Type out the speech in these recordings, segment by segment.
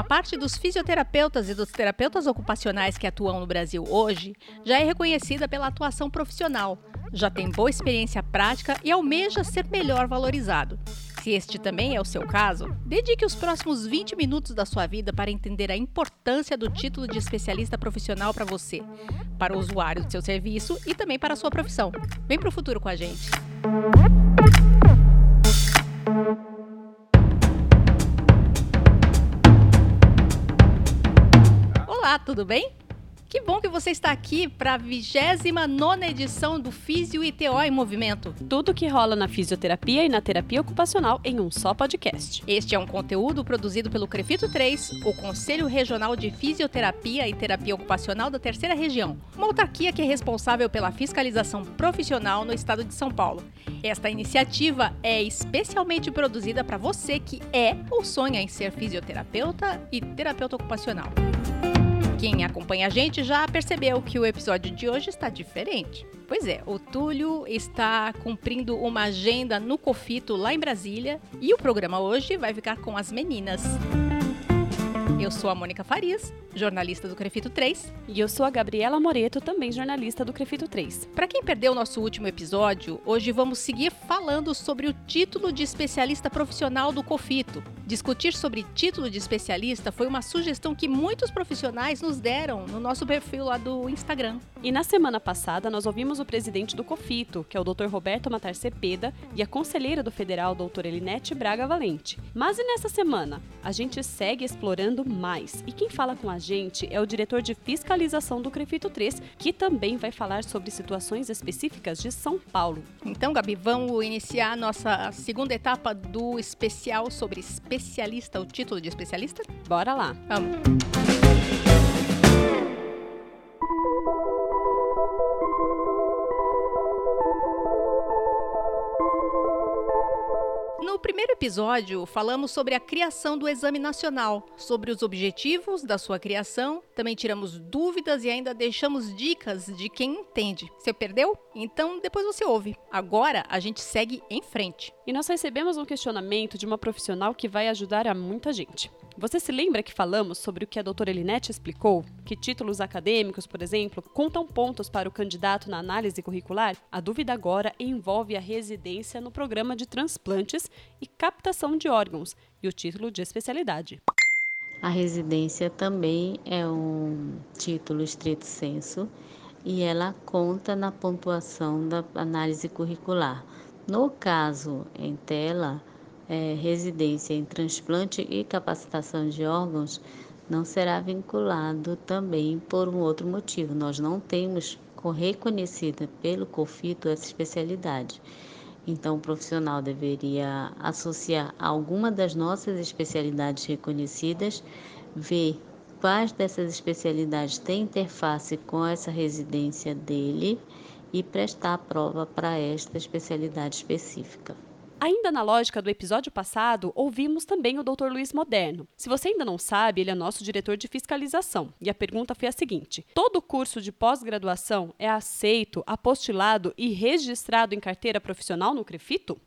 Uma parte dos fisioterapeutas e dos terapeutas ocupacionais que atuam no Brasil hoje já é reconhecida pela atuação profissional, já tem boa experiência prática e almeja ser melhor valorizado. Se este também é o seu caso, dedique os próximos 20 minutos da sua vida para entender a importância do título de especialista profissional para você, para o usuário do seu serviço e também para a sua profissão. Vem para o futuro com a gente. Tudo bem? Que bom que você está aqui para a 29 edição do Físio ITO em Movimento. Tudo que rola na fisioterapia e na terapia ocupacional em um só podcast. Este é um conteúdo produzido pelo Crefito 3, o Conselho Regional de Fisioterapia e Terapia Ocupacional da Terceira Região, uma autarquia que é responsável pela fiscalização profissional no estado de São Paulo. Esta iniciativa é especialmente produzida para você que é ou sonha em ser fisioterapeuta e terapeuta ocupacional. Quem acompanha a gente já percebeu que o episódio de hoje está diferente. Pois é, o Túlio está cumprindo uma agenda no Cofito lá em Brasília e o programa hoje vai ficar com as meninas. Eu sou a Mônica Farias, jornalista do Crefito 3. E eu sou a Gabriela Moreto, também jornalista do Crefito 3. Para quem perdeu o nosso último episódio, hoje vamos seguir falando sobre o título de especialista profissional do Cofito. Discutir sobre título de especialista foi uma sugestão que muitos profissionais nos deram no nosso perfil lá do Instagram. E na semana passada nós ouvimos o presidente do Cofito, que é o Dr. Roberto Matar Cepeda, e a conselheira do Federal, doutora Elinete Braga Valente. Mas e nessa semana? A gente segue explorando mais. E quem fala com a gente é o diretor de fiscalização do Crefito 3, que também vai falar sobre situações específicas de São Paulo. Então, Gabi, vamos iniciar a nossa segunda etapa do especial sobre especialista, o título de especialista? Bora lá. Vamos. Episódio, falamos sobre a criação do Exame Nacional, sobre os objetivos da sua criação, também tiramos dúvidas e ainda deixamos dicas de quem entende. Você perdeu? Então depois você ouve. Agora a gente segue em frente. E nós recebemos um questionamento de uma profissional que vai ajudar a muita gente. Você se lembra que falamos sobre o que a doutora Elinete explicou? Que títulos acadêmicos, por exemplo, contam pontos para o candidato na análise curricular? A dúvida agora envolve a residência no programa de transplantes e captação de órgãos e o título de especialidade. A residência também é um título estrito senso e ela conta na pontuação da análise curricular. No caso em tela, é, residência em transplante e capacitação de órgãos não será vinculado também por um outro motivo. Nós não temos reconhecida pelo COFITO essa especialidade. Então, o profissional deveria associar alguma das nossas especialidades reconhecidas, ver quais dessas especialidades têm interface com essa residência dele e prestar a prova para esta especialidade específica. Ainda na lógica do episódio passado, ouvimos também o Dr. Luiz Moderno. Se você ainda não sabe, ele é nosso diretor de fiscalização. E a pergunta foi a seguinte: todo curso de pós-graduação é aceito, apostilado e registrado em carteira profissional no Crefito?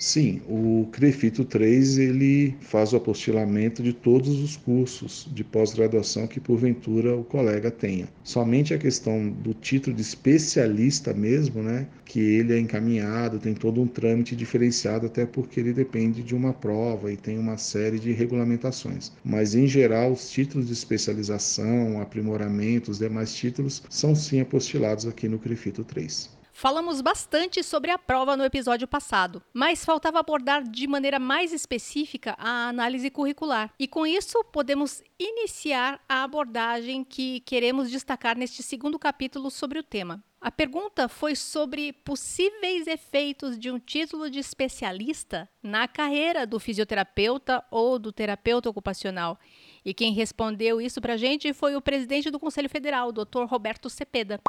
Sim, o CREFITO 3 ele faz o apostilamento de todos os cursos de pós-graduação que porventura o colega tenha. Somente a questão do título de especialista mesmo, né, que ele é encaminhado, tem todo um trâmite diferenciado até porque ele depende de uma prova e tem uma série de regulamentações. Mas em geral, os títulos de especialização, aprimoramento, os demais títulos são sim apostilados aqui no CREFITO 3. Falamos bastante sobre a prova no episódio passado, mas faltava abordar de maneira mais específica a análise curricular. E com isso, podemos iniciar a abordagem que queremos destacar neste segundo capítulo sobre o tema. A pergunta foi sobre possíveis efeitos de um título de especialista na carreira do fisioterapeuta ou do terapeuta ocupacional. E quem respondeu isso para a gente foi o presidente do Conselho Federal, Dr. Roberto Cepeda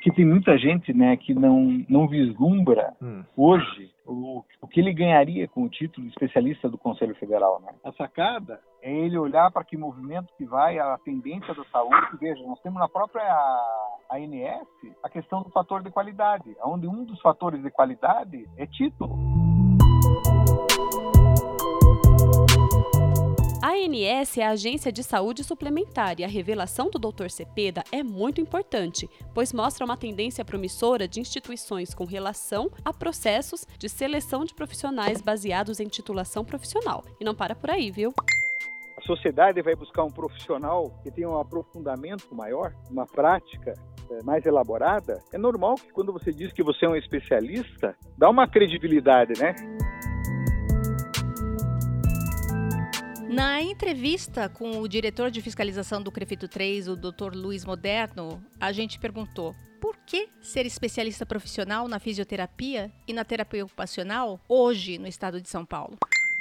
que tem muita gente né, que não, não vislumbra hum. hoje o, o que ele ganharia com o título de especialista do Conselho Federal. Né? A sacada é ele olhar para que movimento que vai, a tendência da saúde. Veja, nós temos na própria ANS a questão do fator de qualidade, onde um dos fatores de qualidade é título. ANS é a Agência de Saúde Suplementar e a revelação do Dr. Cepeda é muito importante, pois mostra uma tendência promissora de instituições com relação a processos de seleção de profissionais baseados em titulação profissional. E não para por aí, viu? A sociedade vai buscar um profissional que tenha um aprofundamento maior, uma prática é, mais elaborada. É normal que quando você diz que você é um especialista, dá uma credibilidade, né? Na entrevista com o diretor de fiscalização do Crefito 3, o Dr. Luiz Moderno, a gente perguntou por que ser especialista profissional na fisioterapia e na terapia ocupacional hoje no estado de São Paulo.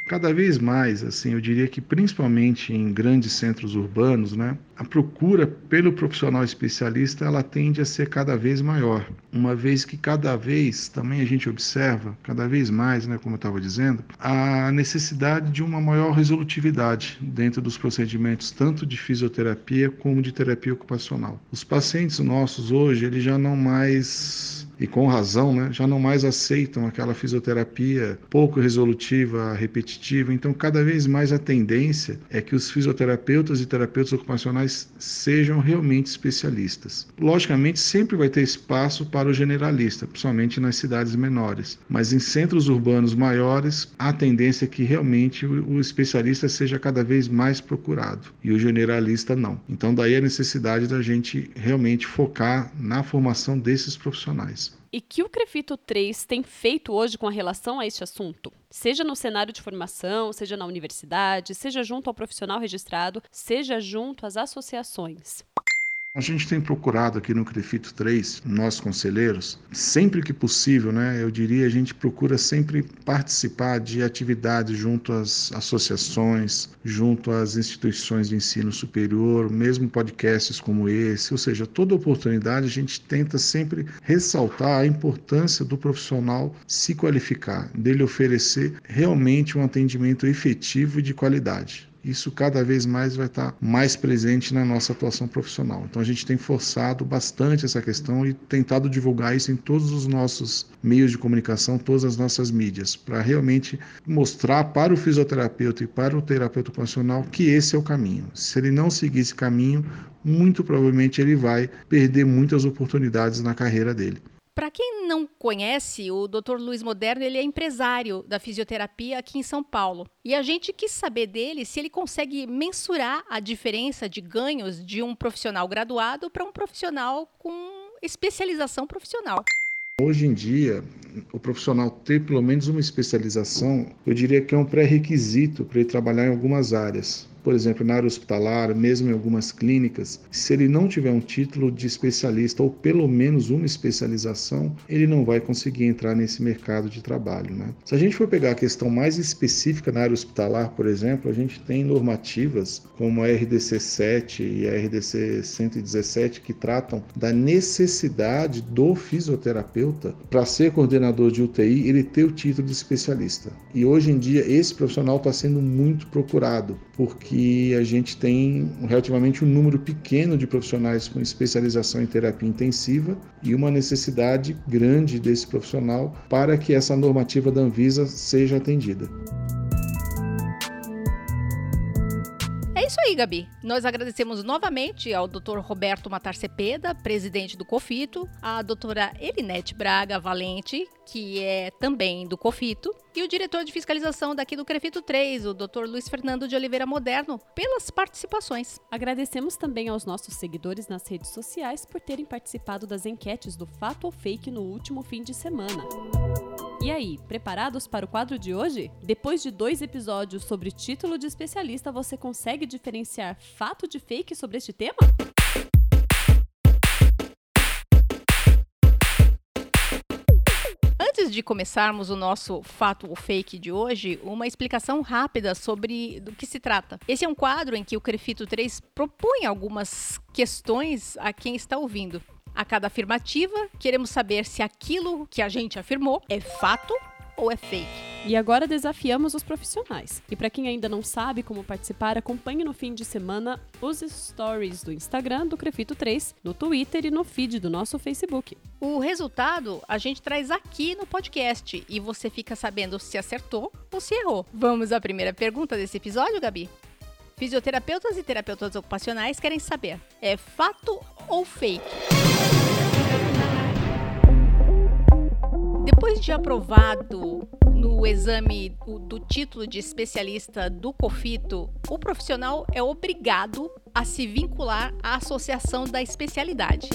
Cada vez mais, assim, eu diria que principalmente em grandes centros urbanos, né, a procura pelo profissional especialista ela tende a ser cada vez maior, uma vez que cada vez também a gente observa, cada vez mais, né, como eu estava dizendo, a necessidade de uma maior resolutividade dentro dos procedimentos tanto de fisioterapia como de terapia ocupacional. Os pacientes nossos hoje eles já não mais e com razão, né, já não mais aceitam aquela fisioterapia pouco resolutiva, repetitiva. Então, cada vez mais a tendência é que os fisioterapeutas e terapeutas ocupacionais sejam realmente especialistas. Logicamente, sempre vai ter espaço para o generalista, principalmente nas cidades menores, mas em centros urbanos maiores, a tendência é que realmente o especialista seja cada vez mais procurado e o generalista não. Então, daí a necessidade da gente realmente focar na formação desses profissionais e que o Crefito 3 tem feito hoje com relação a este assunto? Seja no cenário de formação, seja na universidade, seja junto ao profissional registrado, seja junto às associações. A gente tem procurado aqui no Crefito 3, nós conselheiros, sempre que possível, né, eu diria, a gente procura sempre participar de atividades junto às associações, junto às instituições de ensino superior, mesmo podcasts como esse, ou seja, toda oportunidade a gente tenta sempre ressaltar a importância do profissional se qualificar, dele oferecer realmente um atendimento efetivo e de qualidade isso cada vez mais vai estar mais presente na nossa atuação profissional. Então a gente tem forçado bastante essa questão e tentado divulgar isso em todos os nossos meios de comunicação, todas as nossas mídias, para realmente mostrar para o fisioterapeuta e para o terapeuta ocupacional que esse é o caminho. Se ele não seguir esse caminho, muito provavelmente ele vai perder muitas oportunidades na carreira dele. Para quem não conhece, o Dr. Luiz Moderno ele é empresário da fisioterapia aqui em São Paulo. E a gente quis saber dele se ele consegue mensurar a diferença de ganhos de um profissional graduado para um profissional com especialização profissional. Hoje em dia, o profissional ter pelo menos uma especialização, eu diria que é um pré-requisito para ele trabalhar em algumas áreas por exemplo, na área hospitalar, mesmo em algumas clínicas, se ele não tiver um título de especialista ou pelo menos uma especialização, ele não vai conseguir entrar nesse mercado de trabalho. Né? Se a gente for pegar a questão mais específica na área hospitalar, por exemplo, a gente tem normativas como a RDC 7 e a RDC 117 que tratam da necessidade do fisioterapeuta para ser coordenador de UTI ele ter o título de especialista. E hoje em dia esse profissional está sendo muito procurado porque que a gente tem relativamente um número pequeno de profissionais com especialização em terapia intensiva e uma necessidade grande desse profissional para que essa normativa da Anvisa seja atendida. Aí, Gabi. Nós agradecemos novamente ao Dr. Roberto Matar Cepeda, presidente do COFITO, a doutora Elinete Braga Valente, que é também do COFITO, e o diretor de fiscalização daqui do CREFITO 3, o Dr. Luiz Fernando de Oliveira Moderno, pelas participações. Agradecemos também aos nossos seguidores nas redes sociais por terem participado das enquetes do Fato ou Fake no último fim de semana. E aí, preparados para o quadro de hoje? Depois de dois episódios sobre título de especialista, você consegue diferenciar fato de fake sobre este tema? Antes de começarmos o nosso fato ou fake de hoje, uma explicação rápida sobre do que se trata. Esse é um quadro em que o Crefito 3 propõe algumas questões a quem está ouvindo. A cada afirmativa, queremos saber se aquilo que a gente afirmou é fato ou é fake. E agora desafiamos os profissionais. E para quem ainda não sabe como participar, acompanhe no fim de semana os stories do Instagram do Crefito 3, no Twitter e no feed do nosso Facebook. O resultado a gente traz aqui no podcast e você fica sabendo se acertou ou se errou. Vamos à primeira pergunta desse episódio, Gabi? Fisioterapeutas e terapeutas ocupacionais querem saber: é fato ou fake? Depois de aprovado no exame do título de especialista do COFITO, o profissional é obrigado a se vincular à associação da especialidade.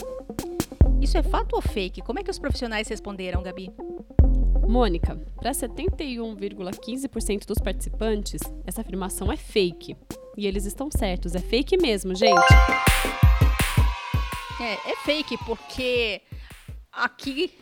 Isso é fato ou fake? Como é que os profissionais responderam, Gabi? Mônica, para 71,15% dos participantes, essa afirmação é fake. E eles estão certos, é fake mesmo, gente. É, é fake porque aqui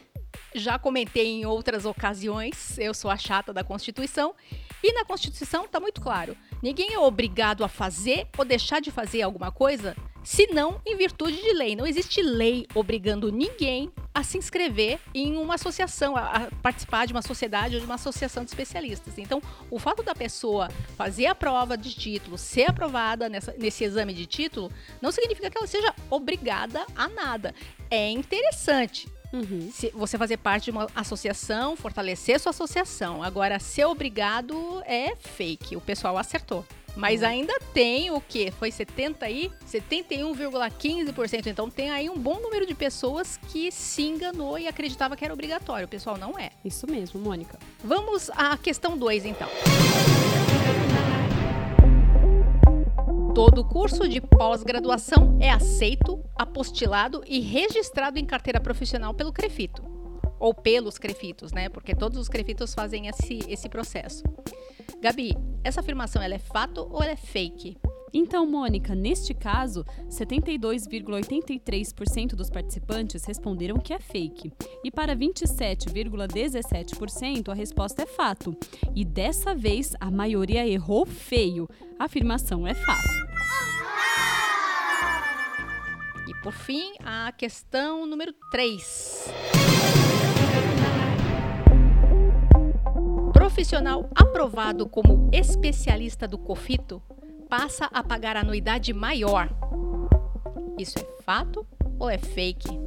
já comentei em outras ocasiões, eu sou a chata da Constituição, e na Constituição está muito claro: ninguém é obrigado a fazer ou deixar de fazer alguma coisa, senão em virtude de lei. Não existe lei obrigando ninguém a se inscrever em uma associação, a, participar de uma sociedade ou de uma associação de especialistas. Então, o fato da pessoa fazer a prova de título, ser aprovada nessa, nesse exame de título, não significa que ela seja obrigada a nada. É interessante, Uhum. Se você fazer parte de uma associação, fortalecer sua associação. Agora, ser obrigado é fake. O pessoal acertou. Mas uhum. ainda tem o que? Foi 70 aí? 71,15%. Então tem aí um bom número de pessoas que se enganou e acreditava que era obrigatório. O pessoal não é. Isso mesmo, Mônica. Vamos à questão 2, então. Todo curso de pós-graduação é aceito, apostilado e registrado em carteira profissional pelo CREFITO. Ou pelos CREFITOS, né? Porque todos os CREFITOS fazem esse, esse processo. Gabi, essa afirmação ela é fato ou ela é fake? Então, Mônica, neste caso, 72,83% dos participantes responderam que é fake. E para 27,17% a resposta é fato. E dessa vez a maioria errou feio. A afirmação é fato. E por fim, a questão número 3. Profissional aprovado como especialista do COFITO passa a pagar anuidade maior. Isso é fato ou é fake?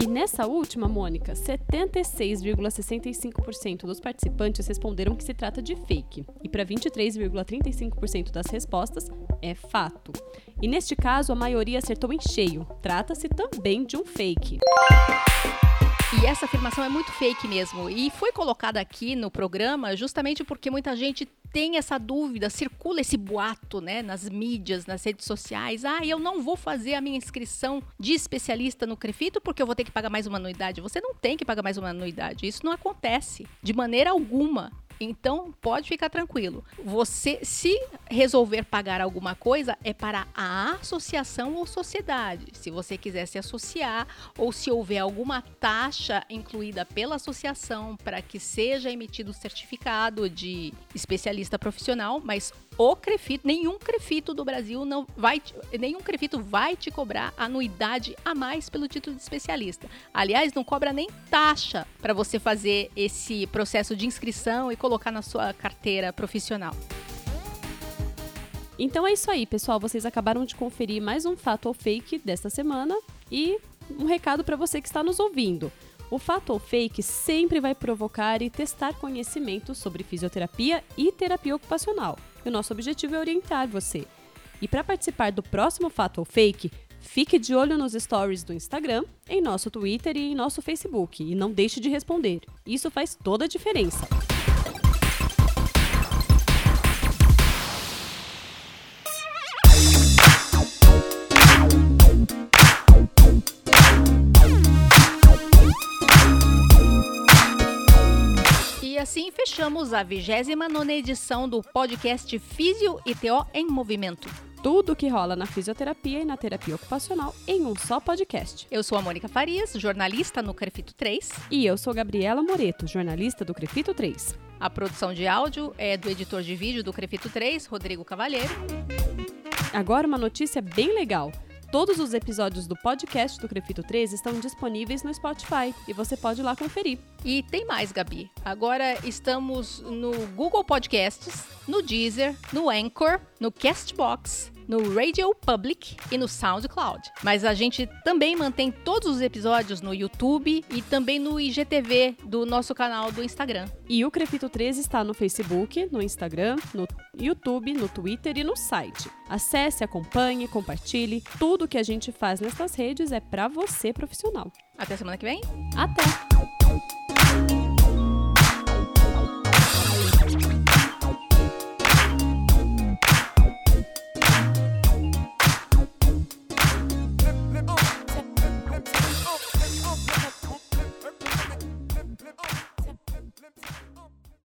E nessa última, Mônica, 76,65% dos participantes responderam que se trata de fake. E para 23,35% das respostas, é fato. E neste caso, a maioria acertou em cheio. Trata-se também de um fake. E essa afirmação é muito fake mesmo. E foi colocada aqui no programa justamente porque muita gente tem essa dúvida, circula esse boato, né, nas mídias, nas redes sociais. Ah, eu não vou fazer a minha inscrição de especialista no Crefito porque eu vou ter que pagar mais uma anuidade. Você não tem que pagar mais uma anuidade. Isso não acontece de maneira alguma. Então, pode ficar tranquilo. Você, se resolver pagar alguma coisa, é para a associação ou sociedade. Se você quiser se associar ou se houver alguma taxa incluída pela associação para que seja emitido o certificado de especialista profissional, mas o Crefito, nenhum Crefito do Brasil não vai, nenhum Crefito vai te cobrar anuidade a mais pelo título de especialista. Aliás, não cobra nem taxa para você fazer esse processo de inscrição e colocar na sua carteira profissional. Então é isso aí, pessoal. Vocês acabaram de conferir mais um fato ou fake desta semana e um recado para você que está nos ouvindo. O fato ou fake sempre vai provocar e testar conhecimentos sobre fisioterapia e terapia ocupacional. E o nosso objetivo é orientar você. E para participar do próximo fato ou fake, fique de olho nos stories do Instagram, em nosso Twitter e em nosso Facebook e não deixe de responder. Isso faz toda a diferença. Fechamos a 29 edição do podcast Físio e TO em Movimento. Tudo o que rola na fisioterapia e na terapia ocupacional em um só podcast. Eu sou a Mônica Farias, jornalista no Crefito 3. E eu sou Gabriela Moreto, jornalista do Crefito 3. A produção de áudio é do editor de vídeo do Crefito 3, Rodrigo Cavalheiro. Agora uma notícia bem legal. Todos os episódios do podcast do Crefito 3 estão disponíveis no Spotify e você pode ir lá conferir. E tem mais, Gabi. Agora estamos no Google Podcasts, no Deezer, no Anchor, no Castbox no Radio Public e no SoundCloud. Mas a gente também mantém todos os episódios no YouTube e também no IGTV do nosso canal do Instagram. E o Crefito 13 está no Facebook, no Instagram, no YouTube, no Twitter e no site. Acesse, acompanhe, compartilhe. Tudo que a gente faz nessas redes é para você profissional. Até semana que vem. Até!